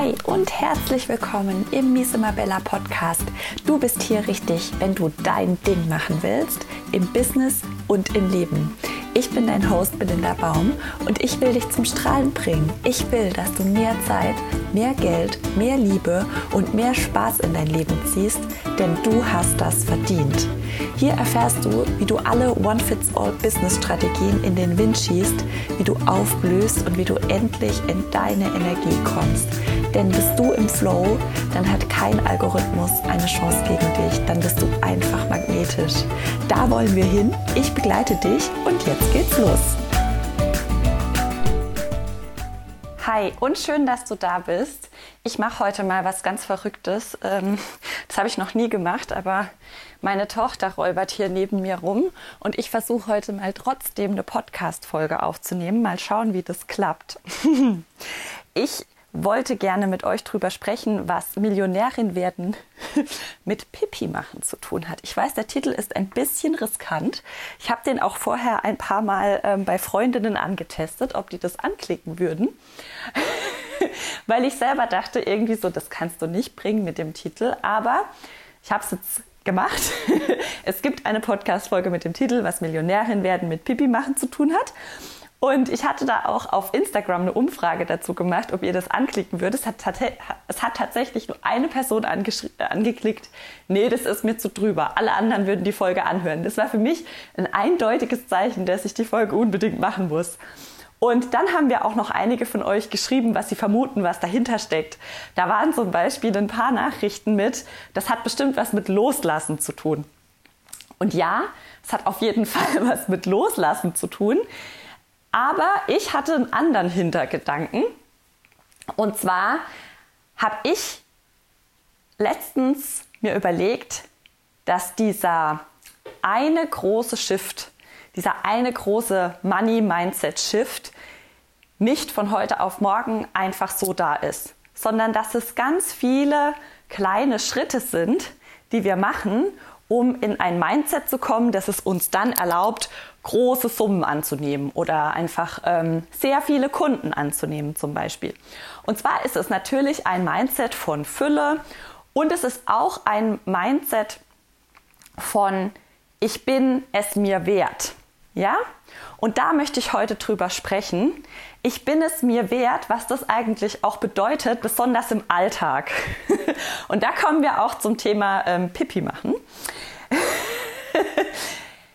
Hi und herzlich willkommen im Miss Bella Podcast. Du bist hier richtig, wenn du dein Ding machen willst, im Business und im Leben. Ich bin dein Host Belinda Baum und ich will dich zum Strahlen bringen. Ich will, dass du mehr Zeit, mehr Geld, mehr Liebe und mehr Spaß in dein Leben ziehst, denn du hast das verdient. Hier erfährst du, wie du alle One-Fits-All-Business-Strategien in den Wind schießt, wie du aufblühst und wie du endlich in deine Energie kommst. Denn bist du im Flow, dann hat kein Algorithmus eine Chance gegen dich. Dann bist du einfach magnetisch. Da wollen wir hin. Ich begleite dich und jetzt geht's los. Hi und schön, dass du da bist. Ich mache heute mal was ganz Verrücktes. Ähm, das habe ich noch nie gemacht, aber meine Tochter räubert hier neben mir rum und ich versuche heute mal trotzdem eine Podcast-Folge aufzunehmen. Mal schauen, wie das klappt. Ich wollte gerne mit euch drüber sprechen, was Millionärin werden mit Pipi machen zu tun hat. Ich weiß, der Titel ist ein bisschen riskant. Ich habe den auch vorher ein paar Mal ähm, bei Freundinnen angetestet, ob die das anklicken würden. Weil ich selber dachte, irgendwie so, das kannst du nicht bringen mit dem Titel. Aber ich habe es jetzt gemacht. es gibt eine Podcast-Folge mit dem Titel, was Millionärin werden mit Pipi machen zu tun hat. Und ich hatte da auch auf Instagram eine Umfrage dazu gemacht, ob ihr das anklicken würdet. Es hat, es hat tatsächlich nur eine Person angeklickt, nee, das ist mir zu drüber. Alle anderen würden die Folge anhören. Das war für mich ein eindeutiges Zeichen, dass ich die Folge unbedingt machen muss. Und dann haben wir auch noch einige von euch geschrieben, was sie vermuten, was dahinter steckt. Da waren zum Beispiel ein paar Nachrichten mit, das hat bestimmt was mit Loslassen zu tun. Und ja, es hat auf jeden Fall was mit Loslassen zu tun. Aber ich hatte einen anderen Hintergedanken. Und zwar habe ich letztens mir überlegt, dass dieser eine große Shift, dieser eine große Money-Mindset-Shift nicht von heute auf morgen einfach so da ist, sondern dass es ganz viele kleine Schritte sind, die wir machen, um in ein Mindset zu kommen, das es uns dann erlaubt, große Summen anzunehmen oder einfach ähm, sehr viele Kunden anzunehmen zum Beispiel. Und zwar ist es natürlich ein Mindset von Fülle und es ist auch ein Mindset von ich bin es mir wert. Ja? Und da möchte ich heute drüber sprechen. Ich bin es mir wert, was das eigentlich auch bedeutet, besonders im Alltag. Und da kommen wir auch zum Thema ähm, Pipi machen.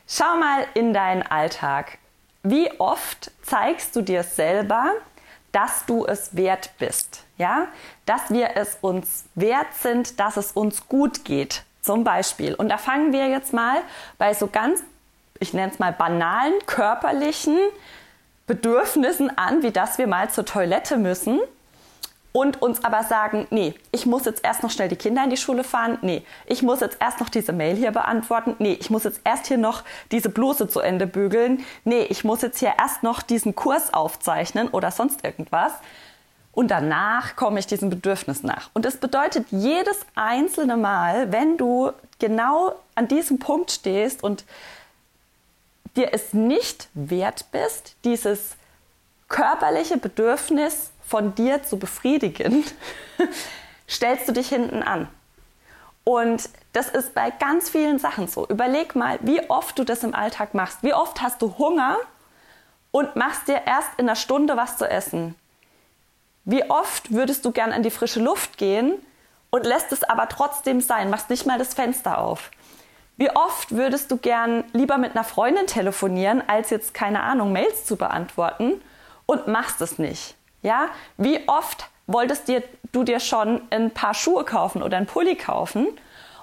Schau mal in deinen Alltag. Wie oft zeigst du dir selber, dass du es wert bist? Ja, dass wir es uns wert sind, dass es uns gut geht. Zum Beispiel. Und da fangen wir jetzt mal bei so ganz, ich nenne es mal banalen körperlichen Bedürfnissen an, wie dass wir mal zur Toilette müssen und uns aber sagen, nee, ich muss jetzt erst noch schnell die Kinder in die Schule fahren, nee, ich muss jetzt erst noch diese Mail hier beantworten, nee, ich muss jetzt erst hier noch diese Bluse zu Ende bügeln, nee, ich muss jetzt hier erst noch diesen Kurs aufzeichnen oder sonst irgendwas. Und danach komme ich diesem Bedürfnis nach. Und das bedeutet jedes einzelne Mal, wenn du genau an diesem Punkt stehst und dir es nicht wert bist, dieses körperliche Bedürfnis von dir zu befriedigen, stellst du dich hinten an. Und das ist bei ganz vielen Sachen so. Überleg mal, wie oft du das im Alltag machst. Wie oft hast du Hunger und machst dir erst in einer Stunde was zu essen? Wie oft würdest du gern an die frische Luft gehen und lässt es aber trotzdem sein, machst nicht mal das Fenster auf? Wie oft würdest du gern lieber mit einer Freundin telefonieren, als jetzt keine Ahnung, Mails zu beantworten und machst es nicht? Ja, wie oft wolltest dir, du dir schon ein paar Schuhe kaufen oder ein Pulli kaufen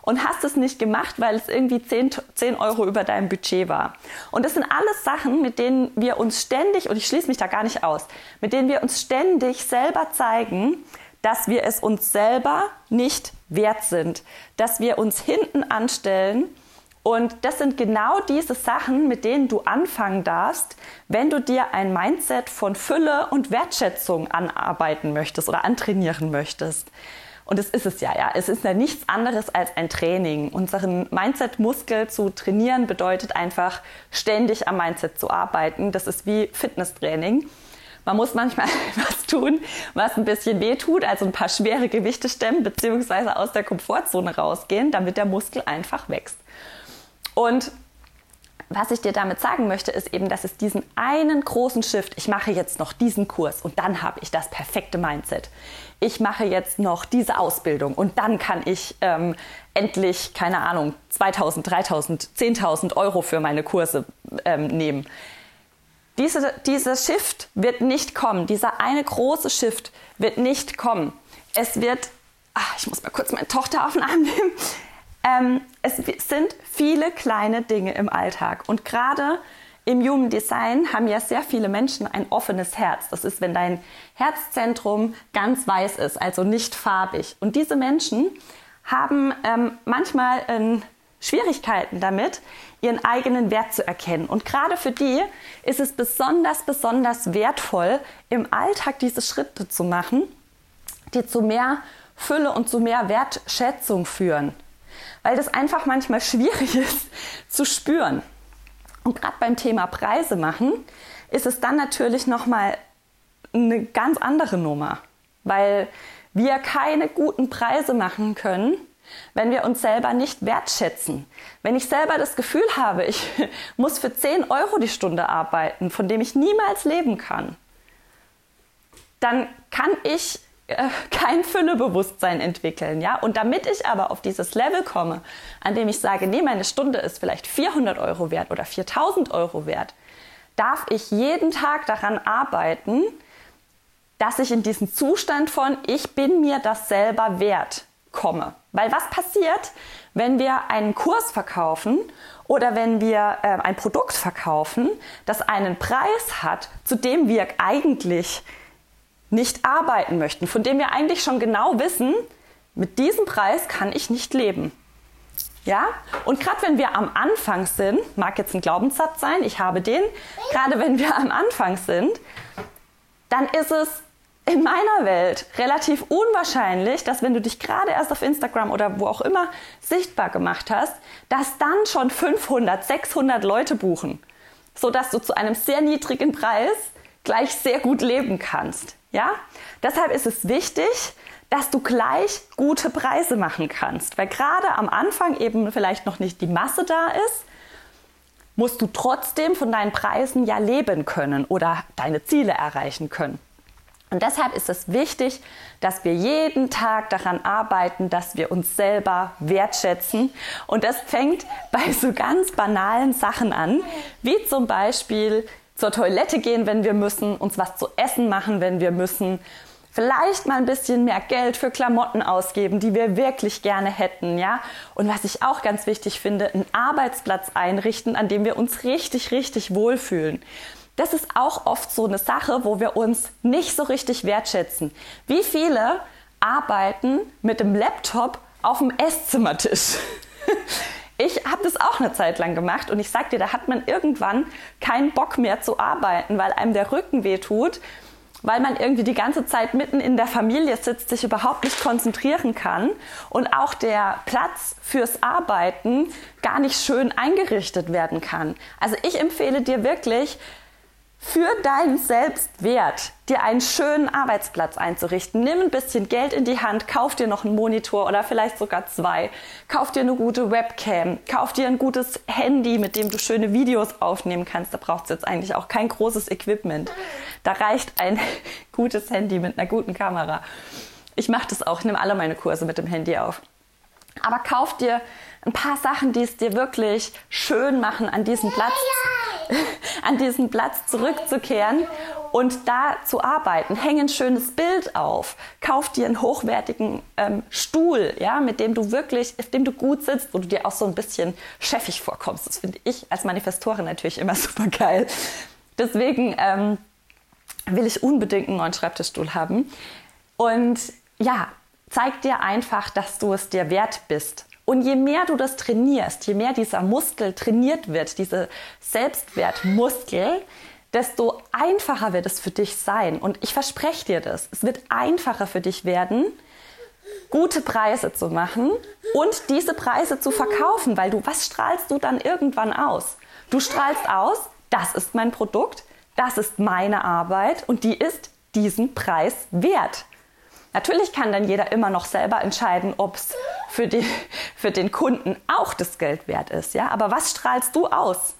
und hast es nicht gemacht, weil es irgendwie 10, 10 Euro über deinem Budget war. Und das sind alles Sachen, mit denen wir uns ständig, und ich schließe mich da gar nicht aus, mit denen wir uns ständig selber zeigen, dass wir es uns selber nicht wert sind, dass wir uns hinten anstellen und das sind genau diese Sachen, mit denen du anfangen darfst, wenn du dir ein Mindset von Fülle und Wertschätzung anarbeiten möchtest oder antrainieren möchtest. Und es ist es ja, ja. Es ist ja nichts anderes als ein Training. Unseren Mindset-Muskel zu trainieren bedeutet einfach, ständig am Mindset zu arbeiten. Das ist wie Fitnesstraining. Man muss manchmal was tun, was ein bisschen weh tut, also ein paar schwere Gewichte stemmen, beziehungsweise aus der Komfortzone rausgehen, damit der Muskel einfach wächst. Und was ich dir damit sagen möchte, ist eben, dass es diesen einen großen Shift, ich mache jetzt noch diesen Kurs und dann habe ich das perfekte Mindset. Ich mache jetzt noch diese Ausbildung und dann kann ich ähm, endlich, keine Ahnung, 2000, 3000, 10.000 Euro für meine Kurse ähm, nehmen. Diese, dieser Shift wird nicht kommen. Dieser eine große Shift wird nicht kommen. Es wird, ach, ich muss mal kurz meine Tochter auf den Arm nehmen. Ähm, es sind viele kleine Dinge im Alltag. Und gerade im Human Design haben ja sehr viele Menschen ein offenes Herz. Das ist, wenn dein Herzzentrum ganz weiß ist, also nicht farbig. Und diese Menschen haben ähm, manchmal äh, Schwierigkeiten damit, ihren eigenen Wert zu erkennen. Und gerade für die ist es besonders, besonders wertvoll, im Alltag diese Schritte zu machen, die zu mehr Fülle und zu mehr Wertschätzung führen. Weil das einfach manchmal schwierig ist zu spüren. Und gerade beim Thema Preise machen ist es dann natürlich nochmal eine ganz andere Nummer, weil wir keine guten Preise machen können, wenn wir uns selber nicht wertschätzen. Wenn ich selber das Gefühl habe, ich muss für 10 Euro die Stunde arbeiten, von dem ich niemals leben kann, dann kann ich äh, kein Füllebewusstsein entwickeln, ja. Und damit ich aber auf dieses Level komme, an dem ich sage, nee, meine Stunde ist vielleicht 400 Euro wert oder 4000 Euro wert, darf ich jeden Tag daran arbeiten, dass ich in diesen Zustand von ich bin mir das selber wert komme. Weil was passiert, wenn wir einen Kurs verkaufen oder wenn wir äh, ein Produkt verkaufen, das einen Preis hat, zu dem wir eigentlich nicht arbeiten möchten, von dem wir eigentlich schon genau wissen, mit diesem Preis kann ich nicht leben. Ja? Und gerade wenn wir am Anfang sind, mag jetzt ein Glaubenssatz sein, ich habe den, gerade wenn wir am Anfang sind, dann ist es in meiner Welt relativ unwahrscheinlich, dass wenn du dich gerade erst auf Instagram oder wo auch immer sichtbar gemacht hast, dass dann schon 500, 600 Leute buchen, sodass du zu einem sehr niedrigen Preis gleich sehr gut leben kannst. Ja? Deshalb ist es wichtig, dass du gleich gute Preise machen kannst, weil gerade am Anfang eben vielleicht noch nicht die Masse da ist, musst du trotzdem von deinen Preisen ja leben können oder deine Ziele erreichen können. Und deshalb ist es wichtig, dass wir jeden Tag daran arbeiten, dass wir uns selber wertschätzen. Und das fängt bei so ganz banalen Sachen an, wie zum Beispiel zur Toilette gehen, wenn wir müssen, uns was zu essen machen, wenn wir müssen, vielleicht mal ein bisschen mehr Geld für Klamotten ausgeben, die wir wirklich gerne hätten, ja? Und was ich auch ganz wichtig finde, einen Arbeitsplatz einrichten, an dem wir uns richtig, richtig wohlfühlen das ist auch oft so eine Sache, wo wir uns nicht so richtig wertschätzen. Wie viele arbeiten mit dem Laptop auf dem Esszimmertisch? Ich habe das auch eine Zeit lang gemacht und ich sag dir, da hat man irgendwann keinen Bock mehr zu arbeiten, weil einem der Rücken weh tut, weil man irgendwie die ganze Zeit mitten in der Familie sitzt, sich überhaupt nicht konzentrieren kann und auch der Platz fürs Arbeiten gar nicht schön eingerichtet werden kann. Also ich empfehle dir wirklich, für deinen Selbstwert dir einen schönen Arbeitsplatz einzurichten. Nimm ein bisschen Geld in die Hand, kauf dir noch einen Monitor oder vielleicht sogar zwei. Kauf dir eine gute Webcam, kauf dir ein gutes Handy, mit dem du schöne Videos aufnehmen kannst. Da braucht es jetzt eigentlich auch kein großes Equipment. Da reicht ein gutes Handy mit einer guten Kamera. Ich mache das auch, ich nehme alle meine Kurse mit dem Handy auf. Aber kauf dir ein paar Sachen, die es dir wirklich schön machen, an diesen Platz, an diesen Platz zurückzukehren und da zu arbeiten. Häng ein schönes Bild auf. Kauf dir einen hochwertigen ähm, Stuhl, ja, mit dem du wirklich, auf dem du gut sitzt, wo du dir auch so ein bisschen chefig vorkommst. Das finde ich als Manifestorin natürlich immer super geil. Deswegen ähm, will ich unbedingt einen neuen Schreibtischstuhl haben. Und ja, zeig dir einfach, dass du es dir wert bist. Und je mehr du das trainierst, je mehr dieser Muskel trainiert wird, diese Selbstwertmuskel, desto einfacher wird es für dich sein. Und ich verspreche dir das. Es wird einfacher für dich werden, gute Preise zu machen und diese Preise zu verkaufen, weil du, was strahlst du dann irgendwann aus? Du strahlst aus, das ist mein Produkt, das ist meine Arbeit und die ist diesen Preis wert. Natürlich kann dann jeder immer noch selber entscheiden, ob es für, für den Kunden auch das Geld wert ist. Ja? Aber was strahlst du aus?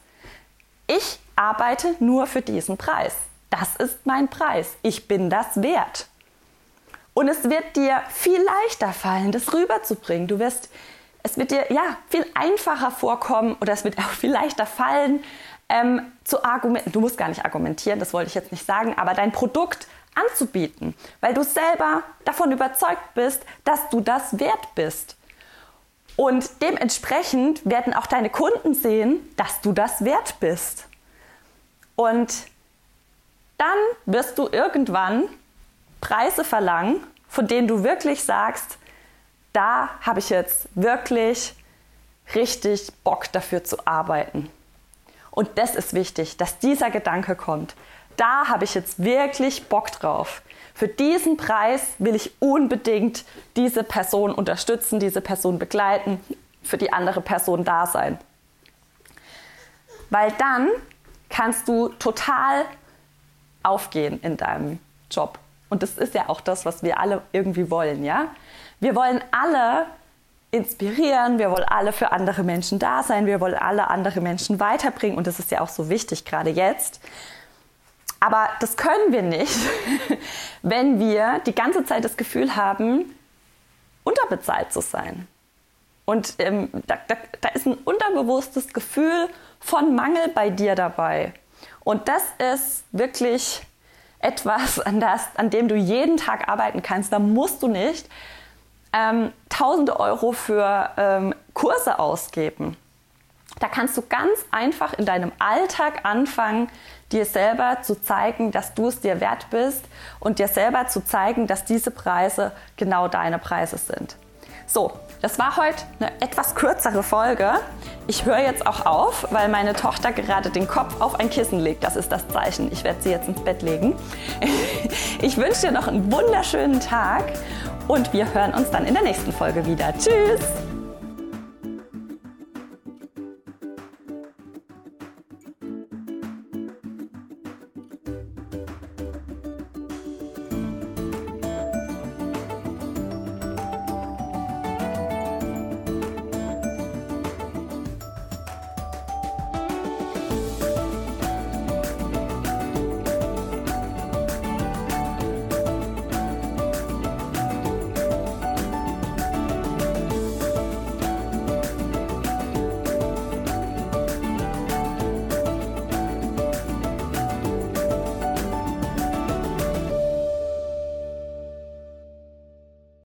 Ich arbeite nur für diesen Preis. Das ist mein Preis. Ich bin das wert. Und es wird dir viel leichter fallen, das rüberzubringen. Du wirst, es wird dir ja viel einfacher vorkommen oder es wird auch viel leichter fallen, ähm, zu argumentieren. Du musst gar nicht argumentieren, das wollte ich jetzt nicht sagen, aber dein Produkt anzubieten, weil du selber davon überzeugt bist, dass du das wert bist. Und dementsprechend werden auch deine Kunden sehen, dass du das wert bist. Und dann wirst du irgendwann Preise verlangen, von denen du wirklich sagst, da habe ich jetzt wirklich richtig Bock dafür zu arbeiten. Und das ist wichtig, dass dieser Gedanke kommt. Da habe ich jetzt wirklich Bock drauf. Für diesen Preis will ich unbedingt diese Person unterstützen, diese Person begleiten, für die andere Person da sein. Weil dann kannst du total aufgehen in deinem Job. Und das ist ja auch das, was wir alle irgendwie wollen, ja? Wir wollen alle inspirieren, wir wollen alle für andere Menschen da sein, wir wollen alle andere Menschen weiterbringen und das ist ja auch so wichtig, gerade jetzt. Aber das können wir nicht, wenn wir die ganze Zeit das Gefühl haben, unterbezahlt zu sein. Und ähm, da, da, da ist ein unterbewusstes Gefühl von Mangel bei dir dabei. Und das ist wirklich etwas, an, das, an dem du jeden Tag arbeiten kannst. Da musst du nicht ähm, tausende Euro für ähm, Kurse ausgeben. Da kannst du ganz einfach in deinem Alltag anfangen, dir selber zu zeigen, dass du es dir wert bist und dir selber zu zeigen, dass diese Preise genau deine Preise sind. So, das war heute eine etwas kürzere Folge. Ich höre jetzt auch auf, weil meine Tochter gerade den Kopf auf ein Kissen legt. Das ist das Zeichen. Ich werde sie jetzt ins Bett legen. Ich wünsche dir noch einen wunderschönen Tag und wir hören uns dann in der nächsten Folge wieder. Tschüss!